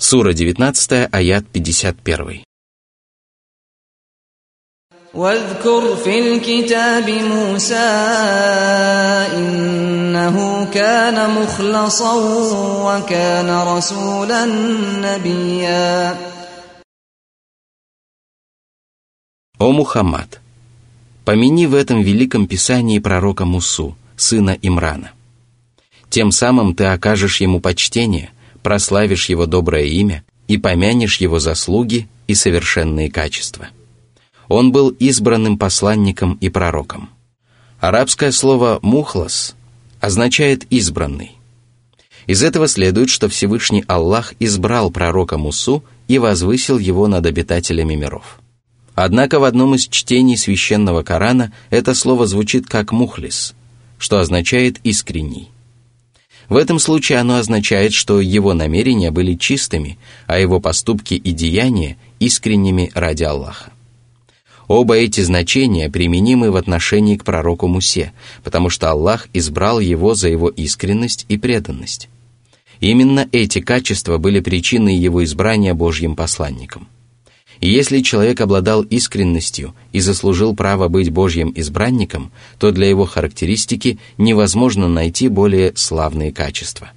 Сура 19, аят 51. واذكر في الكتاب موسى إنه كان مخلصا وكان رسولا نبيا О Мухаммад, помяни в этом великом писании пророка Мусу, сына Имрана. Тем самым ты окажешь ему почтение, прославишь его доброе имя и помянешь его заслуги и совершенные качества – он был избранным посланником и пророком. Арабское слово «мухлас» означает «избранный». Из этого следует, что Всевышний Аллах избрал пророка Мусу и возвысил его над обитателями миров. Однако в одном из чтений священного Корана это слово звучит как «мухлис», что означает «искренний». В этом случае оно означает, что его намерения были чистыми, а его поступки и деяния искренними ради Аллаха. Оба эти значения применимы в отношении к пророку Мусе, потому что Аллах избрал его за его искренность и преданность. Именно эти качества были причиной его избрания Божьим посланником. И если человек обладал искренностью и заслужил право быть Божьим избранником, то для его характеристики невозможно найти более славные качества.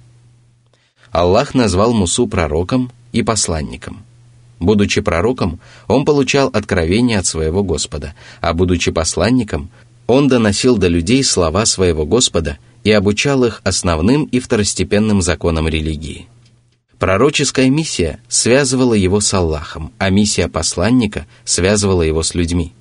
Аллах назвал Мусу пророком и посланником – Будучи пророком, он получал откровение от своего Господа, а будучи посланником, он доносил до людей слова своего Господа и обучал их основным и второстепенным законам религии. Пророческая миссия связывала его с Аллахом, а миссия посланника связывала его с людьми.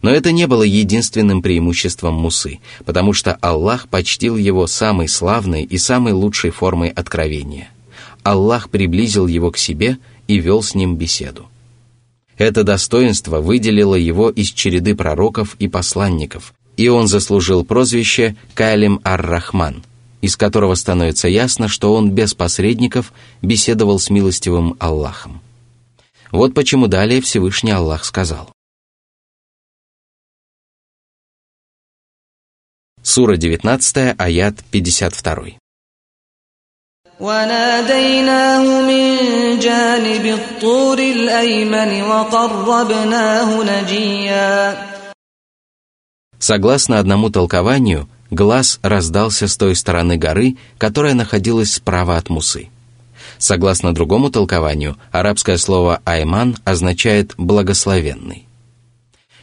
Но это не было единственным преимуществом Мусы, потому что Аллах почтил его самой славной и самой лучшей формой откровения. Аллах приблизил его к себе – и вел с ним беседу. Это достоинство выделило его из череды пророков и посланников, и он заслужил прозвище Калим ар-Рахман, из которого становится ясно, что он без посредников беседовал с милостивым Аллахом. Вот почему далее Всевышний Аллах сказал. Сура 19, аят 52. وناديناه من جانب الطور الأيمن وقربناه نجيا Согласно одному толкованию, глаз раздался с той стороны горы, которая находилась справа от Мусы. Согласно другому толкованию, арабское слово «айман» означает «благословенный».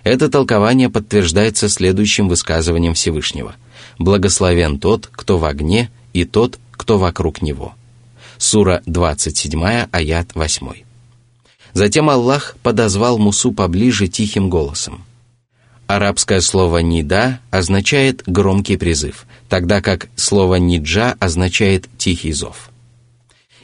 Это толкование подтверждается следующим высказыванием Всевышнего. «Благословен тот, кто в огне, и тот, кто вокруг него. Сура 27, аят 8. Затем Аллах подозвал Мусу поближе тихим голосом. Арабское слово «нида» означает громкий призыв, тогда как слово «ниджа» означает тихий зов.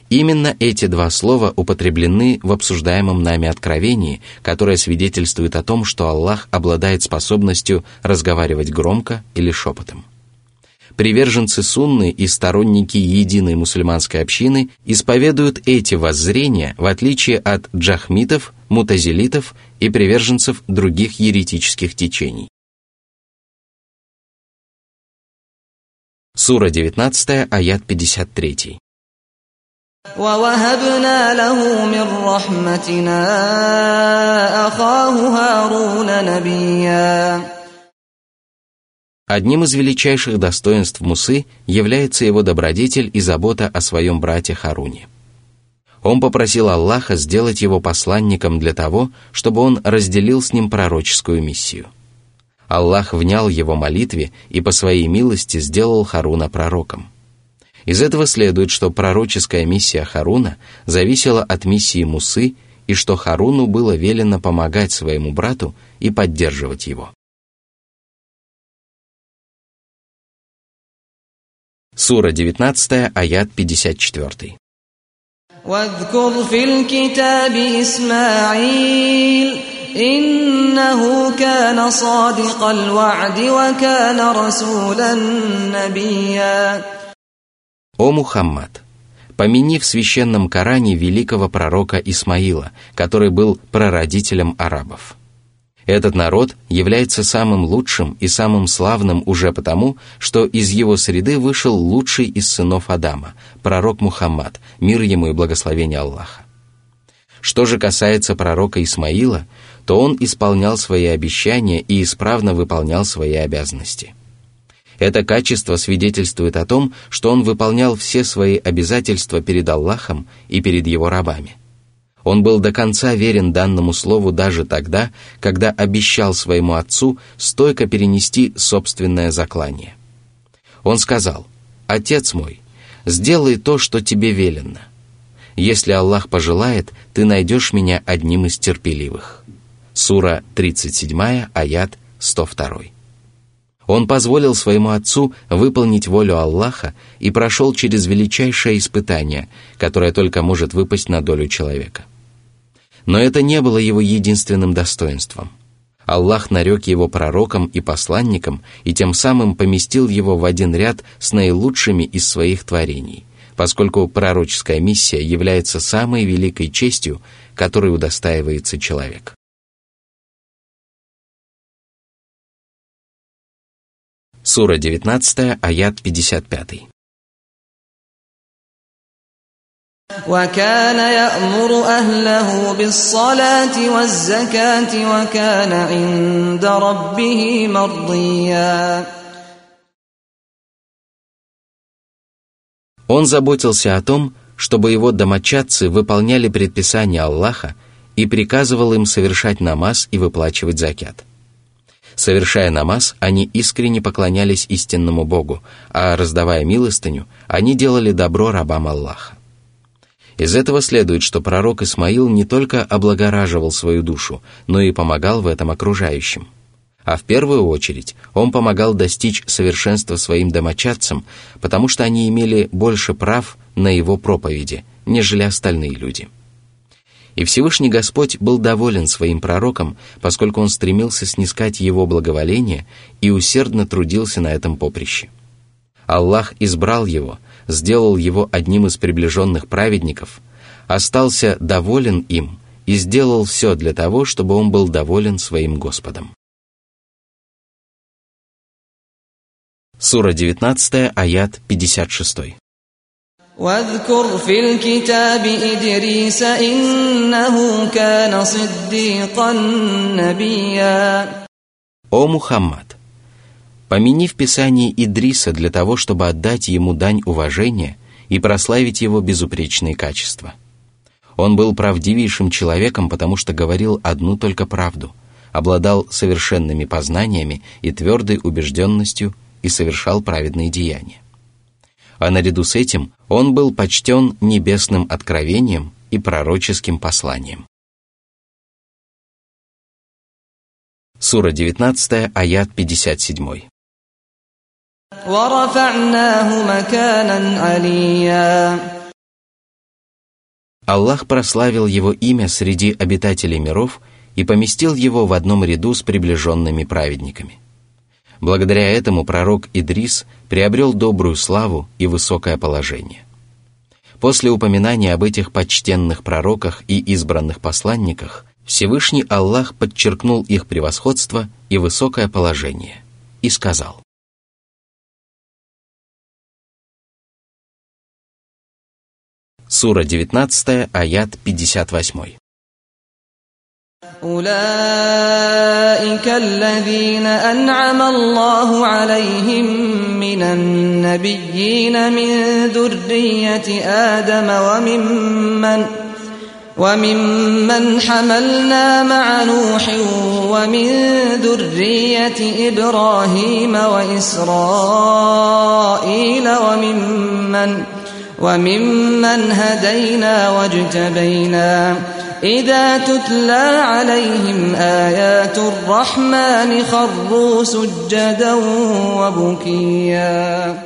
Именно эти два слова употреблены в обсуждаемом нами откровении, которое свидетельствует о том, что Аллах обладает способностью разговаривать громко или шепотом приверженцы сунны и сторонники единой мусульманской общины исповедуют эти воззрения в отличие от джахмитов, мутазилитов и приверженцев других еретических течений. Сура 19, аят 53. ووهبنا له من رحمتنا أخاه هارون نبيا Одним из величайших достоинств Мусы является его добродетель и забота о своем брате Харуне. Он попросил Аллаха сделать его посланником для того, чтобы он разделил с ним пророческую миссию. Аллах внял его молитве и по своей милости сделал Харуна пророком. Из этого следует, что пророческая миссия Харуна зависела от миссии Мусы и что Харуну было велено помогать своему брату и поддерживать его. Сура 19, аят 54. واذكر في الكتاب إسماعيل إنه كان صادق الوعد وكان رسولا نبيا О Мухаммад, помяни в священном Коране великого пророка Исмаила, который был прародителем арабов. Этот народ является самым лучшим и самым славным уже потому, что из его среды вышел лучший из сынов Адама, пророк Мухаммад, мир ему и благословение Аллаха. Что же касается пророка Исмаила, то он исполнял свои обещания и исправно выполнял свои обязанности. Это качество свидетельствует о том, что он выполнял все свои обязательства перед Аллахом и перед его рабами. Он был до конца верен данному слову даже тогда, когда обещал своему отцу стойко перенести собственное заклание. Он сказал, «Отец мой, сделай то, что тебе велено. Если Аллах пожелает, ты найдешь меня одним из терпеливых». Сура 37, аят 102. Он позволил своему отцу выполнить волю Аллаха и прошел через величайшее испытание, которое только может выпасть на долю человека. Но это не было его единственным достоинством. Аллах нарек его пророком и посланником и тем самым поместил его в один ряд с наилучшими из своих творений, поскольку пророческая миссия является самой великой честью, которой удостаивается человек. Сура 19, аят 55. وكان يأمر أهله بالصلاة والزكاة وكان عند ربه مرضيا Он заботился о том, чтобы его домочадцы выполняли предписания Аллаха и приказывал им совершать намаз и выплачивать закят – Совершая намаз, они искренне поклонялись истинному Богу, а раздавая милостыню, они делали добро рабам Аллаха. Из этого следует, что пророк Исмаил не только облагораживал свою душу, но и помогал в этом окружающим. А в первую очередь он помогал достичь совершенства своим домочадцам, потому что они имели больше прав на его проповеди, нежели остальные люди. И Всевышний Господь был доволен своим пророком, поскольку он стремился снискать его благоволение и усердно трудился на этом поприще. Аллах избрал его, сделал его одним из приближенных праведников, остался доволен им и сделал все для того, чтобы он был доволен своим Господом. Сура 19, аят 56. واذكر في الكتاب إدريس إنه كان صديقا نبيا О Мухаммад! Помяни в Писании Идриса для того, чтобы отдать ему дань уважения и прославить его безупречные качества. Он был правдивейшим человеком, потому что говорил одну только правду, обладал совершенными познаниями и твердой убежденностью и совершал праведные деяния а наряду с этим он был почтен небесным откровением и пророческим посланием. Сура 19, аят 57. Аллах прославил его имя среди обитателей миров и поместил его в одном ряду с приближенными праведниками. Благодаря этому пророк Идрис приобрел добрую славу и высокое положение. После упоминания об этих почтенных пророках и избранных посланниках, Всевышний Аллах подчеркнул их превосходство и высокое положение и сказал. Сура 19, аят 58. أولئك الذين أنعم الله عليهم من النبيين من ذرية آدم وممن وممن حملنا مع نوح ومن ذرية إبراهيم وإسرائيل وممن وممن هدينا واجتبينا إذا تتلى عليهم آيات الرحمن خروا سجدا وبكيا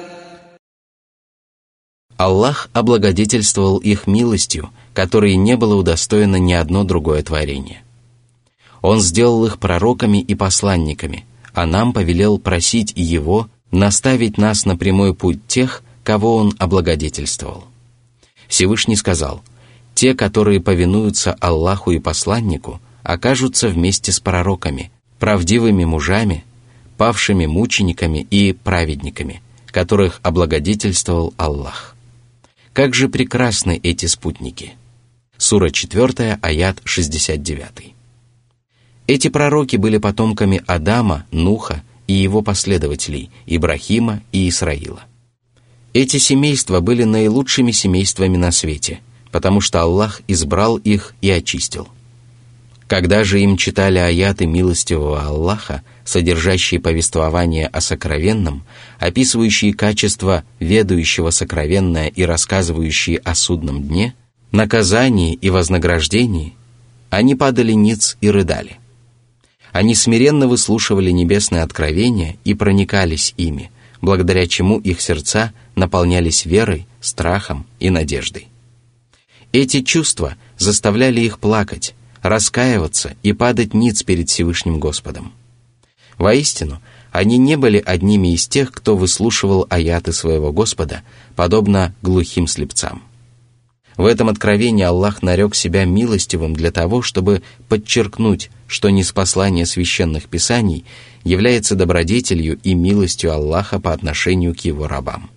Аллах облагодетельствовал их милостью, которой не было удостоено ни одно другое творение. Он сделал их пророками и посланниками, а нам повелел просить Его наставить нас на прямой путь тех, кого Он облагодетельствовал. Всевышний сказал – те, которые повинуются Аллаху и посланнику, окажутся вместе с пророками, правдивыми мужами, павшими мучениками и праведниками, которых облагодетельствовал Аллах. Как же прекрасны эти спутники! Сура 4, аят 69. Эти пророки были потомками Адама, Нуха и его последователей, Ибрахима и Исраила. Эти семейства были наилучшими семействами на свете, потому что Аллах избрал их и очистил. Когда же им читали аяты милостивого Аллаха, содержащие повествование о сокровенном, описывающие качество ведающего сокровенное и рассказывающие о судном дне, наказании и вознаграждении, они падали ниц и рыдали. Они смиренно выслушивали небесные откровения и проникались ими, благодаря чему их сердца наполнялись верой, страхом и надеждой. Эти чувства заставляли их плакать, раскаиваться и падать ниц перед Всевышним Господом. Воистину, они не были одними из тех, кто выслушивал аяты своего Господа, подобно глухим слепцам. В этом откровении Аллах нарек себя милостивым для того, чтобы подчеркнуть, что неспослание священных писаний является добродетелью и милостью Аллаха по отношению к его рабам.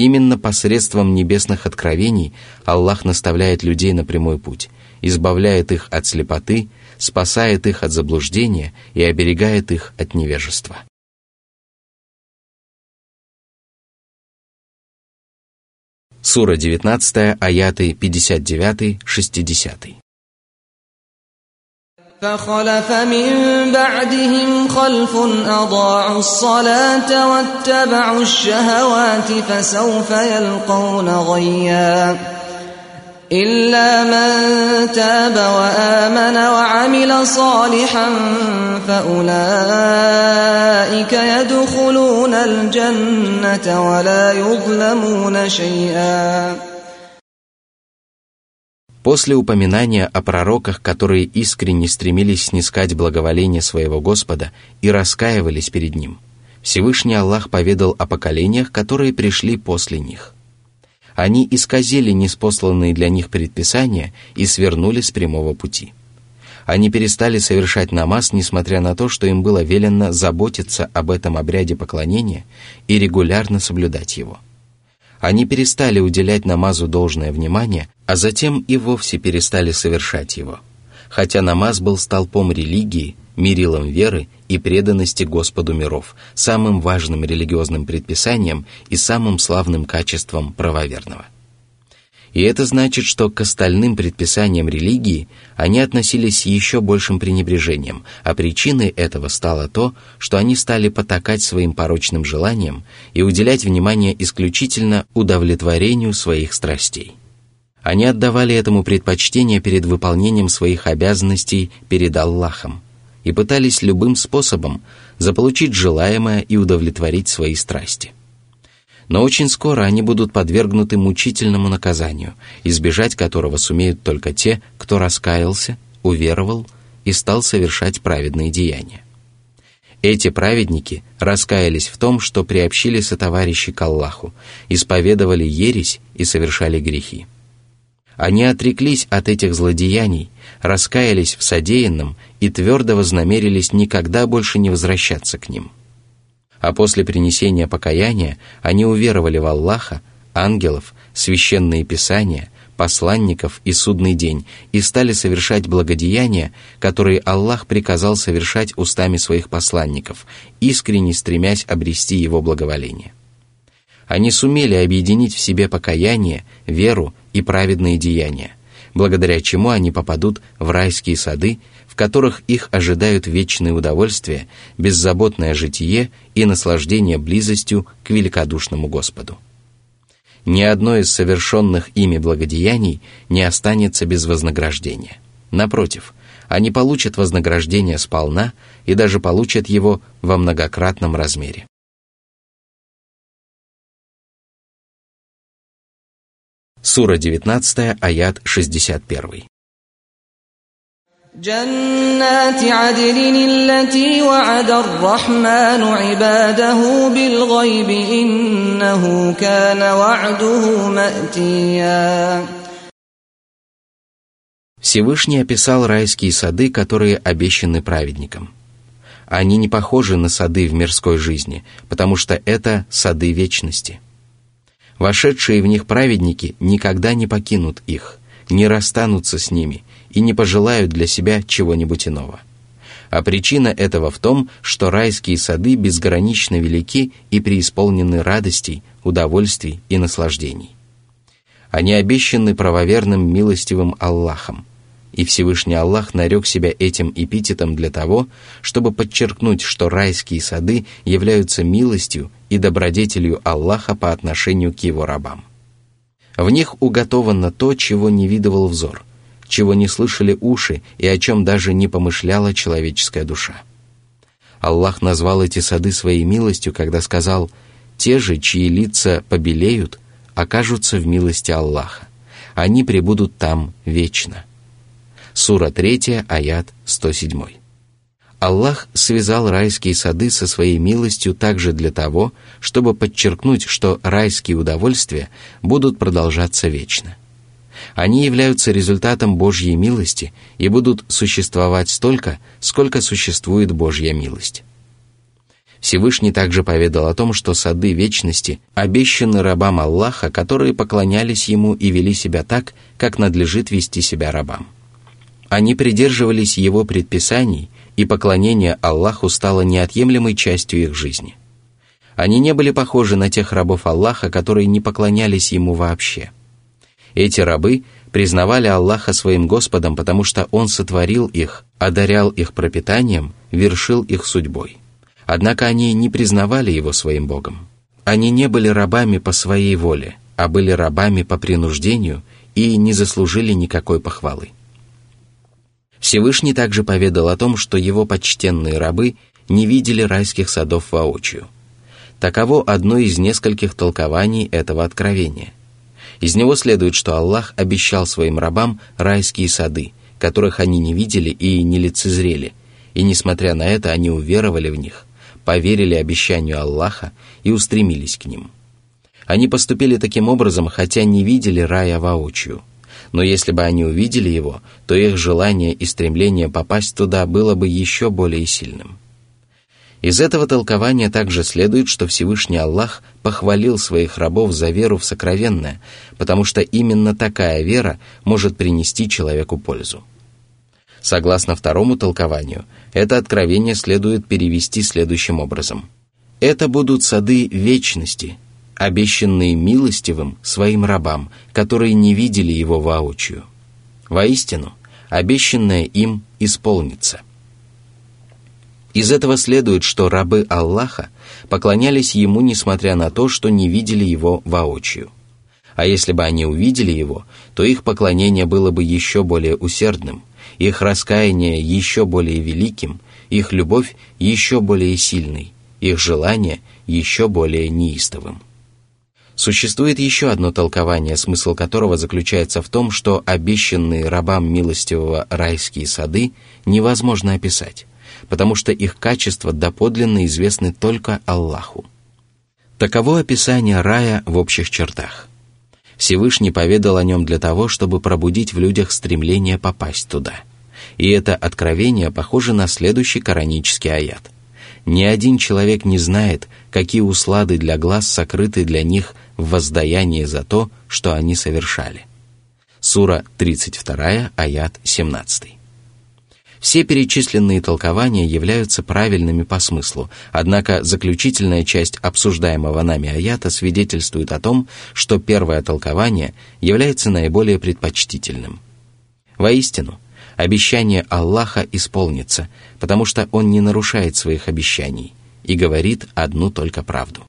Именно посредством небесных откровений Аллах наставляет людей на прямой путь, избавляет их от слепоты, спасает их от заблуждения и оберегает их от невежества. Сура 19, аяты 59-60. فخلف من بعدهم خلف أضاعوا الصلاة واتبعوا الشهوات فسوف يلقون غيّا. إلا من تاب وآمن وعمل صالحا فأولئك يدخلون الجنة ولا يظلمون شيئا. После упоминания о пророках, которые искренне стремились снискать благоволение своего Господа и раскаивались перед Ним, Всевышний Аллах поведал о поколениях, которые пришли после них – они исказили неспосланные для них предписания и свернули с прямого пути. Они перестали совершать намаз, несмотря на то, что им было велено заботиться об этом обряде поклонения и регулярно соблюдать его. Они перестали уделять намазу должное внимание, а затем и вовсе перестали совершать его. Хотя намаз был столпом религии, мерилом веры и преданности Господу миров, самым важным религиозным предписанием и самым славным качеством правоверного. И это значит, что к остальным предписаниям религии они относились с еще большим пренебрежением, а причиной этого стало то, что они стали потакать своим порочным желаниям и уделять внимание исключительно удовлетворению своих страстей. Они отдавали этому предпочтение перед выполнением своих обязанностей перед Аллахом – и пытались любым способом заполучить желаемое и удовлетворить свои страсти. Но очень скоро они будут подвергнуты мучительному наказанию, избежать которого сумеют только те, кто раскаялся, уверовал и стал совершать праведные деяния. Эти праведники раскаялись в том, что приобщили сотоварищи к Аллаху, исповедовали ересь и совершали грехи. Они отреклись от этих злодеяний, раскаялись в содеянном и твердо вознамерились никогда больше не возвращаться к ним. А после принесения покаяния они уверовали в Аллаха, ангелов, священные писания, посланников и судный день и стали совершать благодеяния, которые Аллах приказал совершать устами своих посланников, искренне стремясь обрести его благоволение. Они сумели объединить в себе покаяние, веру и праведные деяния, благодаря чему они попадут в райские сады которых их ожидают вечные удовольствия, беззаботное житие и наслаждение близостью к великодушному Господу. Ни одно из совершенных ими благодеяний не останется без вознаграждения. Напротив, они получат вознаграждение сполна и даже получат его во многократном размере. Сура 19, аят 61. جنات عدن التي وعد الرحمن عباده بالغيب إنه كان وعده مأتيا Всевышний описал райские сады, которые обещаны праведникам. Они не похожи на сады в мирской жизни, потому что это сады вечности. Вошедшие в них праведники никогда не покинут их, не расстанутся с ними и не пожелают для себя чего-нибудь иного. А причина этого в том, что райские сады безгранично велики и преисполнены радостей, удовольствий и наслаждений. Они обещаны правоверным милостивым Аллахом, и Всевышний Аллах нарек себя этим эпитетом для того, чтобы подчеркнуть, что райские сады являются милостью и добродетелью Аллаха по отношению к его рабам. В них уготовано то, чего не видывал взор, чего не слышали уши и о чем даже не помышляла человеческая душа. Аллах назвал эти сады своей милостью, когда сказал «Те же, чьи лица побелеют, окажутся в милости Аллаха. Они пребудут там вечно». Сура 3, аят 107. Аллах связал райские сады со своей милостью также для того, чтобы подчеркнуть, что райские удовольствия будут продолжаться вечно. Они являются результатом Божьей милости и будут существовать столько, сколько существует Божья милость. Всевышний также поведал о том, что сады вечности обещаны рабам Аллаха, которые поклонялись Ему и вели себя так, как надлежит вести себя рабам. Они придерживались Его предписаний, и поклонение Аллаху стало неотъемлемой частью их жизни. Они не были похожи на тех рабов Аллаха, которые не поклонялись Ему вообще. Эти рабы признавали Аллаха своим Господом, потому что Он сотворил их, одарял их пропитанием, вершил их судьбой. Однако они не признавали его своим Богом. Они не были рабами по своей воле, а были рабами по принуждению и не заслужили никакой похвалы. Всевышний также поведал о том, что его почтенные рабы не видели райских садов воочию. Таково одно из нескольких толкований этого откровения. Из него следует, что Аллах обещал своим рабам райские сады, которых они не видели и не лицезрели, и, несмотря на это, они уверовали в них, поверили обещанию Аллаха и устремились к ним. Они поступили таким образом, хотя не видели рая воочию. Но если бы они увидели его, то их желание и стремление попасть туда было бы еще более сильным. Из этого толкования также следует, что Всевышний Аллах похвалил своих рабов за веру в сокровенное, потому что именно такая вера может принести человеку пользу. Согласно второму толкованию, это откровение следует перевести следующим образом. Это будут сады вечности, обещанные милостивым своим рабам, которые не видели его воочию. Воистину, обещанное им исполнится. Из этого следует, что рабы Аллаха поклонялись ему, несмотря на то, что не видели его воочию. А если бы они увидели его, то их поклонение было бы еще более усердным – их раскаяние еще более великим, их любовь еще более сильной, их желание еще более неистовым. Существует еще одно толкование, смысл которого заключается в том, что обещанные рабам милостивого райские сады невозможно описать, потому что их качества доподлинно известны только Аллаху. Таково описание рая в общих чертах. Всевышний поведал о нем для того, чтобы пробудить в людях стремление попасть туда – и это откровение похоже на следующий коранический аят. Ни один человек не знает, какие услады для глаз сокрыты для них в воздаянии за то, что они совершали. Сура 32, аят 17. Все перечисленные толкования являются правильными по смыслу, однако заключительная часть обсуждаемого нами аята свидетельствует о том, что первое толкование является наиболее предпочтительным. Воистину, обещание Аллаха исполнится, потому что Он не нарушает своих обещаний и говорит одну только правду.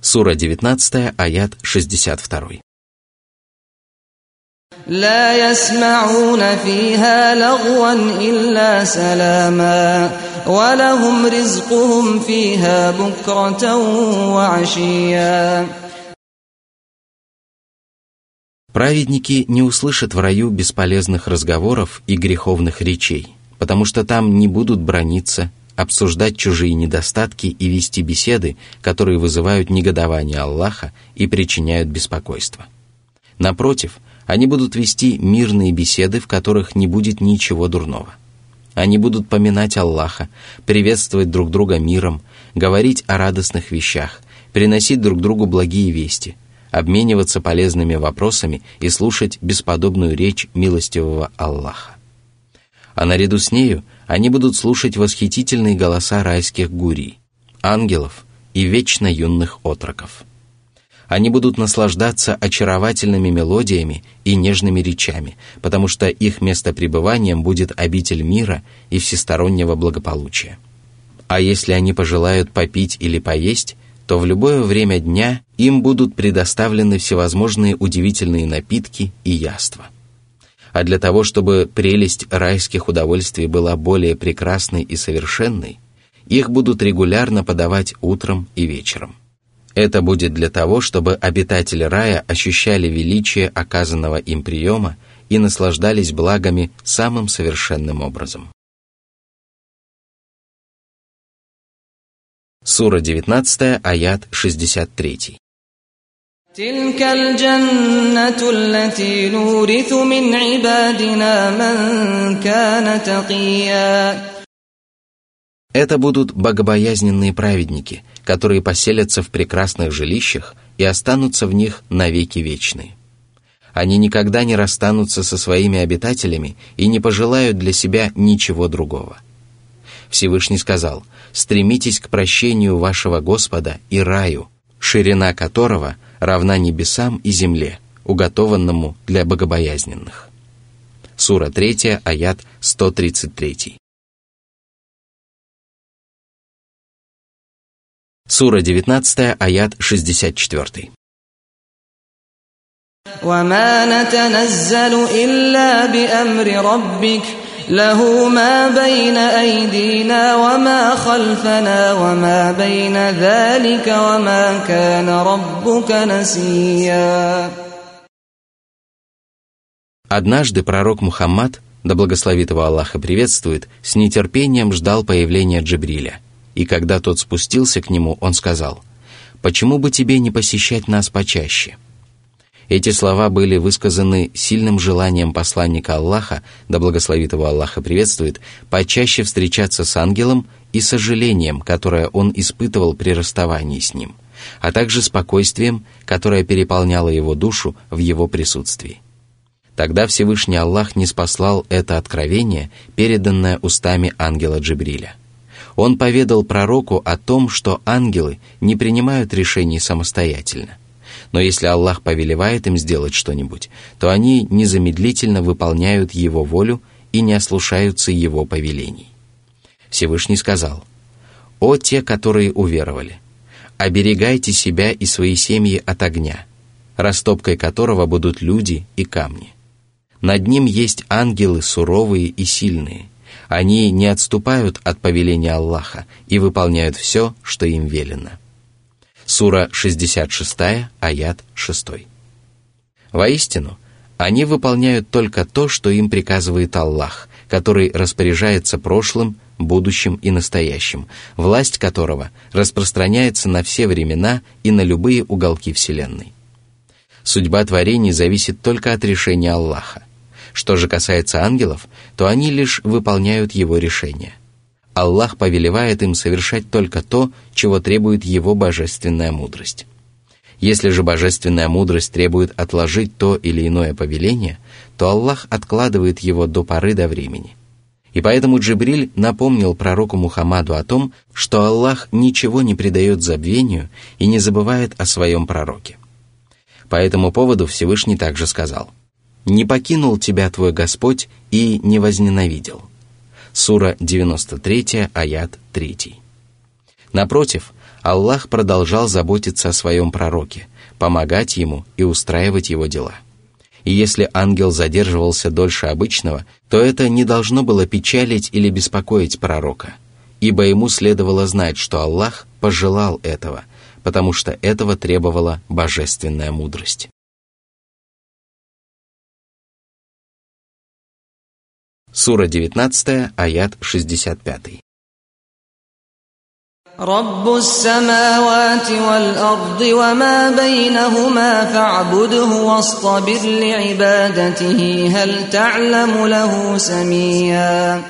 Сура 19, аят 62. لا يسمعون فيها لغوا إلا سلاما ولهم رزقهم فيها بكرة وعشيا Праведники не услышат в раю бесполезных разговоров и греховных речей, потому что там не будут брониться, обсуждать чужие недостатки и вести беседы, которые вызывают негодование Аллаха и причиняют беспокойство. Напротив, они будут вести мирные беседы, в которых не будет ничего дурного. Они будут поминать Аллаха, приветствовать друг друга миром, говорить о радостных вещах, приносить друг другу благие вести, обмениваться полезными вопросами и слушать бесподобную речь милостивого Аллаха. А наряду с нею они будут слушать восхитительные голоса райских гурий, ангелов и вечно юных отроков. Они будут наслаждаться очаровательными мелодиями и нежными речами, потому что их местопребыванием будет обитель мира и всестороннего благополучия. А если они пожелают попить или поесть, то в любое время дня им будут предоставлены всевозможные удивительные напитки и яства. А для того, чтобы прелесть райских удовольствий была более прекрасной и совершенной, их будут регулярно подавать утром и вечером. Это будет для того, чтобы обитатели рая ощущали величие оказанного им приема и наслаждались благами самым совершенным образом. Сура 19, аят 63. تلك الجنة التي نورث من عبادنا من كان تقيا Это будут богобоязненные праведники, которые поселятся в прекрасных жилищах и останутся в них навеки вечные. Они никогда не расстанутся со своими обитателями и не пожелают для себя ничего другого. Всевышний сказал – стремитесь к прощению вашего Господа и раю, ширина которого равна небесам и земле, уготованному для богобоязненных. Сура 3, аят 133. Сура 19, аят 64. وما نتنزل إلا بأمر ربك له ما بين أيدينا وما خلفنا وما بين ذلك وما كان ربك نسيا Однажды пророк Мухаммад, да благословит его Аллаха приветствует, с нетерпением ждал появления Джибриля. и когда тот спустился к нему, он сказал, «Почему бы тебе не посещать нас почаще?» Эти слова были высказаны сильным желанием посланника Аллаха, да благословит его Аллаха приветствует, почаще встречаться с ангелом и сожалением, которое он испытывал при расставании с ним, а также спокойствием, которое переполняло его душу в его присутствии. Тогда Всевышний Аллах не спаслал это откровение, переданное устами ангела Джибриля. Он поведал пророку о том, что ангелы не принимают решений самостоятельно – но если Аллах повелевает им сделать что-нибудь, то они незамедлительно выполняют Его волю и не ослушаются Его повелений. Всевышний сказал, «О те, которые уверовали, оберегайте себя и свои семьи от огня, растопкой которого будут люди и камни. Над ним есть ангелы суровые и сильные. Они не отступают от повеления Аллаха и выполняют все, что им велено». Сура 66, аят 6. Воистину, они выполняют только то, что им приказывает Аллах, который распоряжается прошлым, будущим и настоящим, власть которого распространяется на все времена и на любые уголки Вселенной. Судьба творений зависит только от решения Аллаха. Что же касается ангелов, то они лишь выполняют его решения – Аллах повелевает им совершать только то, чего требует Его божественная мудрость. Если же божественная мудрость требует отложить то или иное повеление, то Аллах откладывает его до поры до времени. И поэтому Джибриль напомнил пророку Мухаммаду о том, что Аллах ничего не предает забвению и не забывает о своем пророке. По этому поводу Всевышний также сказал, «Не покинул тебя твой Господь и не возненавидел». Сура 93, аят 3. Напротив, Аллах продолжал заботиться о своем пророке, помогать ему и устраивать его дела. И если ангел задерживался дольше обычного, то это не должно было печалить или беспокоить пророка, ибо ему следовало знать, что Аллах пожелал этого, потому что этого требовала божественная мудрость. Сура 19, аят 65. رب السماوات والأرض وما بينهما فاعبده واصطبر لعبادته هل تعلم له سميا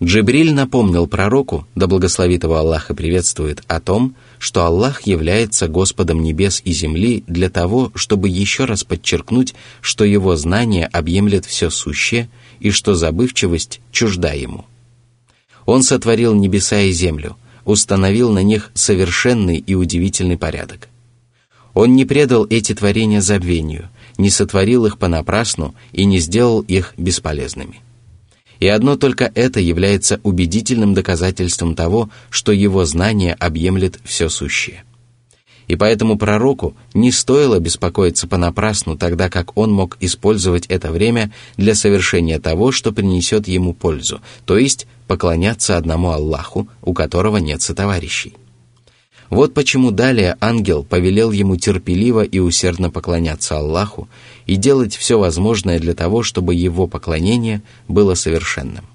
Джибриль напомнил пророку, да благословит его Аллах и приветствует, о том, что Аллах является Господом небес и земли для того, чтобы еще раз подчеркнуть, что его знание объемлет все сущее и что забывчивость чужда ему. Он сотворил небеса и землю, установил на них совершенный и удивительный порядок. Он не предал эти творения забвению, не сотворил их понапрасну и не сделал их бесполезными. И одно только это является убедительным доказательством того, что его знание объемлет все сущее. И поэтому пророку не стоило беспокоиться понапрасну, тогда как он мог использовать это время для совершения того, что принесет ему пользу, то есть поклоняться одному Аллаху, у которого нет сотоварищей. Вот почему далее ангел повелел ему терпеливо и усердно поклоняться Аллаху и делать все возможное для того, чтобы его поклонение было совершенным.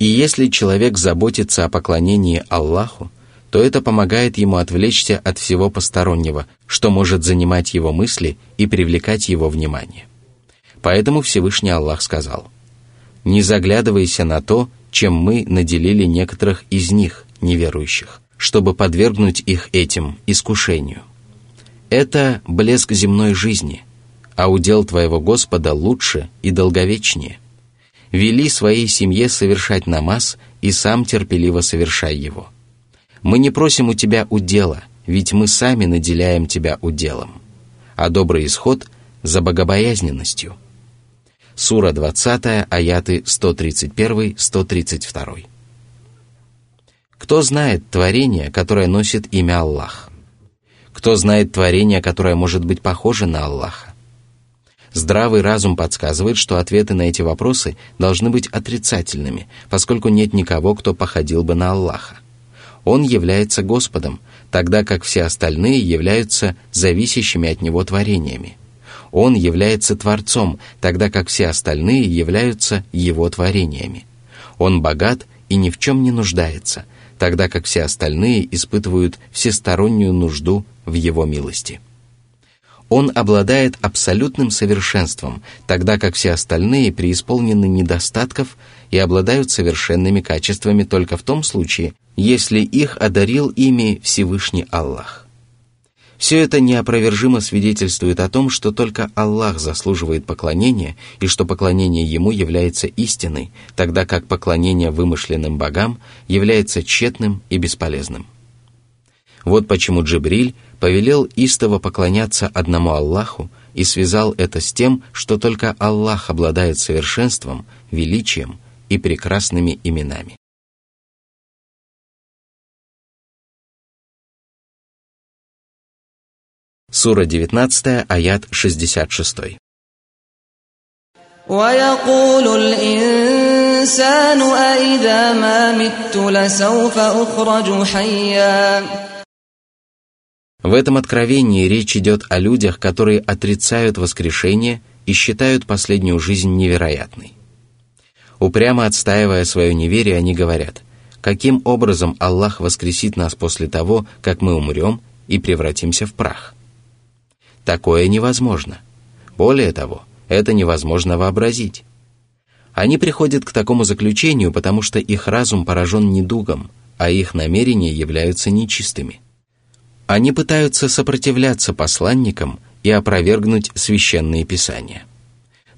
И если человек заботится о поклонении Аллаху, то это помогает ему отвлечься от всего постороннего, что может занимать его мысли и привлекать его внимание. Поэтому Всевышний Аллах сказал, «Не заглядывайся на то, чем мы наделили некоторых из них, неверующих, чтобы подвергнуть их этим искушению. Это блеск земной жизни, а удел твоего Господа лучше и долговечнее. Вели своей семье совершать намаз и сам терпеливо совершай его. Мы не просим у тебя удела, ведь мы сами наделяем тебя уделом. А добрый исход за богобоязненностью. Сура 20, аяты 131-132. Кто знает творение, которое носит имя Аллах? Кто знает творение, которое может быть похоже на Аллаха? Здравый разум подсказывает, что ответы на эти вопросы должны быть отрицательными, поскольку нет никого, кто походил бы на Аллаха. Он является Господом, тогда как все остальные являются зависящими от Него творениями. Он является Творцом, тогда как все остальные являются Его творениями. Он богат и ни в чем не нуждается, тогда как все остальные испытывают всестороннюю нужду в Его милости. Он обладает абсолютным совершенством, тогда как все остальные преисполнены недостатков и обладают совершенными качествами только в том случае, если их одарил ими Всевышний Аллах. Все это неопровержимо свидетельствует о том, что только Аллах заслуживает поклонения и что поклонение Ему является истиной, тогда как поклонение вымышленным богам является тщетным и бесполезным. Вот почему Джибриль повелел истово поклоняться одному Аллаху и связал это с тем, что только Аллах обладает совершенством, величием и прекрасными именами. Сура 19, аят 66. ويقول الإنسان أإذا ما مت لسوف أخرج حيا В этом откровении речь идет о людях, которые отрицают воскрешение и считают последнюю жизнь невероятной. Упрямо отстаивая свое неверие, они говорят, каким образом Аллах воскресит нас после того, как мы умрем и превратимся в прах – Такое невозможно. Более того, это невозможно вообразить. Они приходят к такому заключению, потому что их разум поражен недугом, а их намерения являются нечистыми. Они пытаются сопротивляться посланникам и опровергнуть священные писания.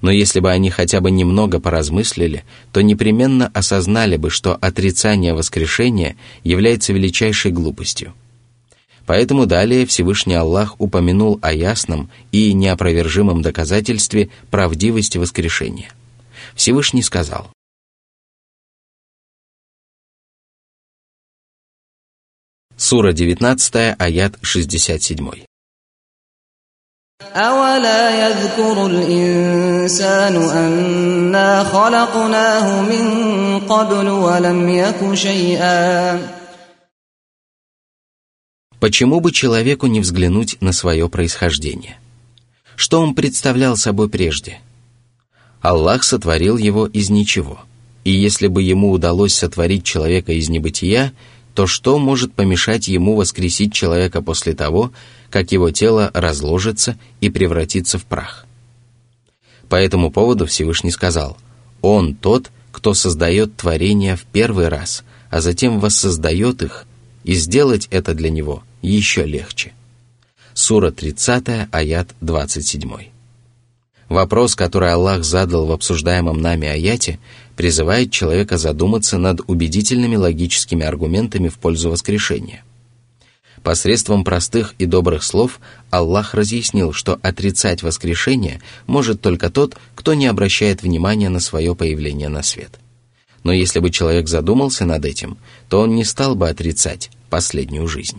Но если бы они хотя бы немного поразмыслили, то непременно осознали бы, что отрицание воскрешения является величайшей глупостью – Поэтому далее Всевышний Аллах упомянул о ясном и неопровержимом доказательстве правдивости воскрешения. Всевышний сказал, Сура 19, аят 67. أولا يذكر الإنسان أنا خلقناه من قبل ولم يك شيئا Почему бы человеку не взглянуть на свое происхождение? Что он представлял собой прежде? Аллах сотворил его из ничего. И если бы ему удалось сотворить человека из небытия, то что может помешать ему воскресить человека после того, как его тело разложится и превратится в прах? По этому поводу Всевышний сказал, «Он тот, кто создает творения в первый раз, а затем воссоздает их, и сделать это для него еще легче. Сура 30, аят 27. Вопрос, который Аллах задал в обсуждаемом нами аяте, призывает человека задуматься над убедительными логическими аргументами в пользу воскрешения. Посредством простых и добрых слов Аллах разъяснил, что отрицать воскрешение может только тот, кто не обращает внимания на свое появление на свет. Но если бы человек задумался над этим, то он не стал бы отрицать последнюю жизнь.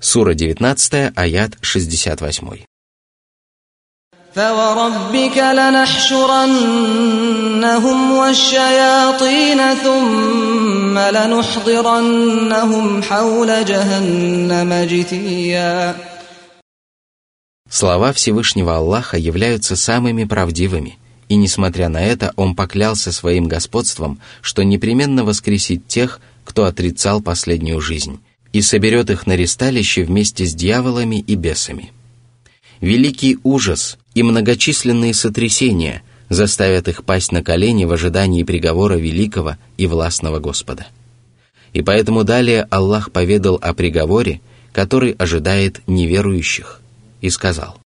Сура 19, аят 68. فوربك لنحشرنهم والشياطين ثم لنحضرنهم حول جهنم جثيا Слова Всевышнего Аллаха являются самыми правдивыми, и несмотря на это он поклялся своим господством, что непременно воскресит тех, кто отрицал последнюю жизнь, и соберет их на ресталище вместе с дьяволами и бесами. Великий ужас и многочисленные сотрясения заставят их пасть на колени в ожидании приговора великого и властного Господа. И поэтому далее Аллах поведал о приговоре, который ожидает неверующих, и сказал –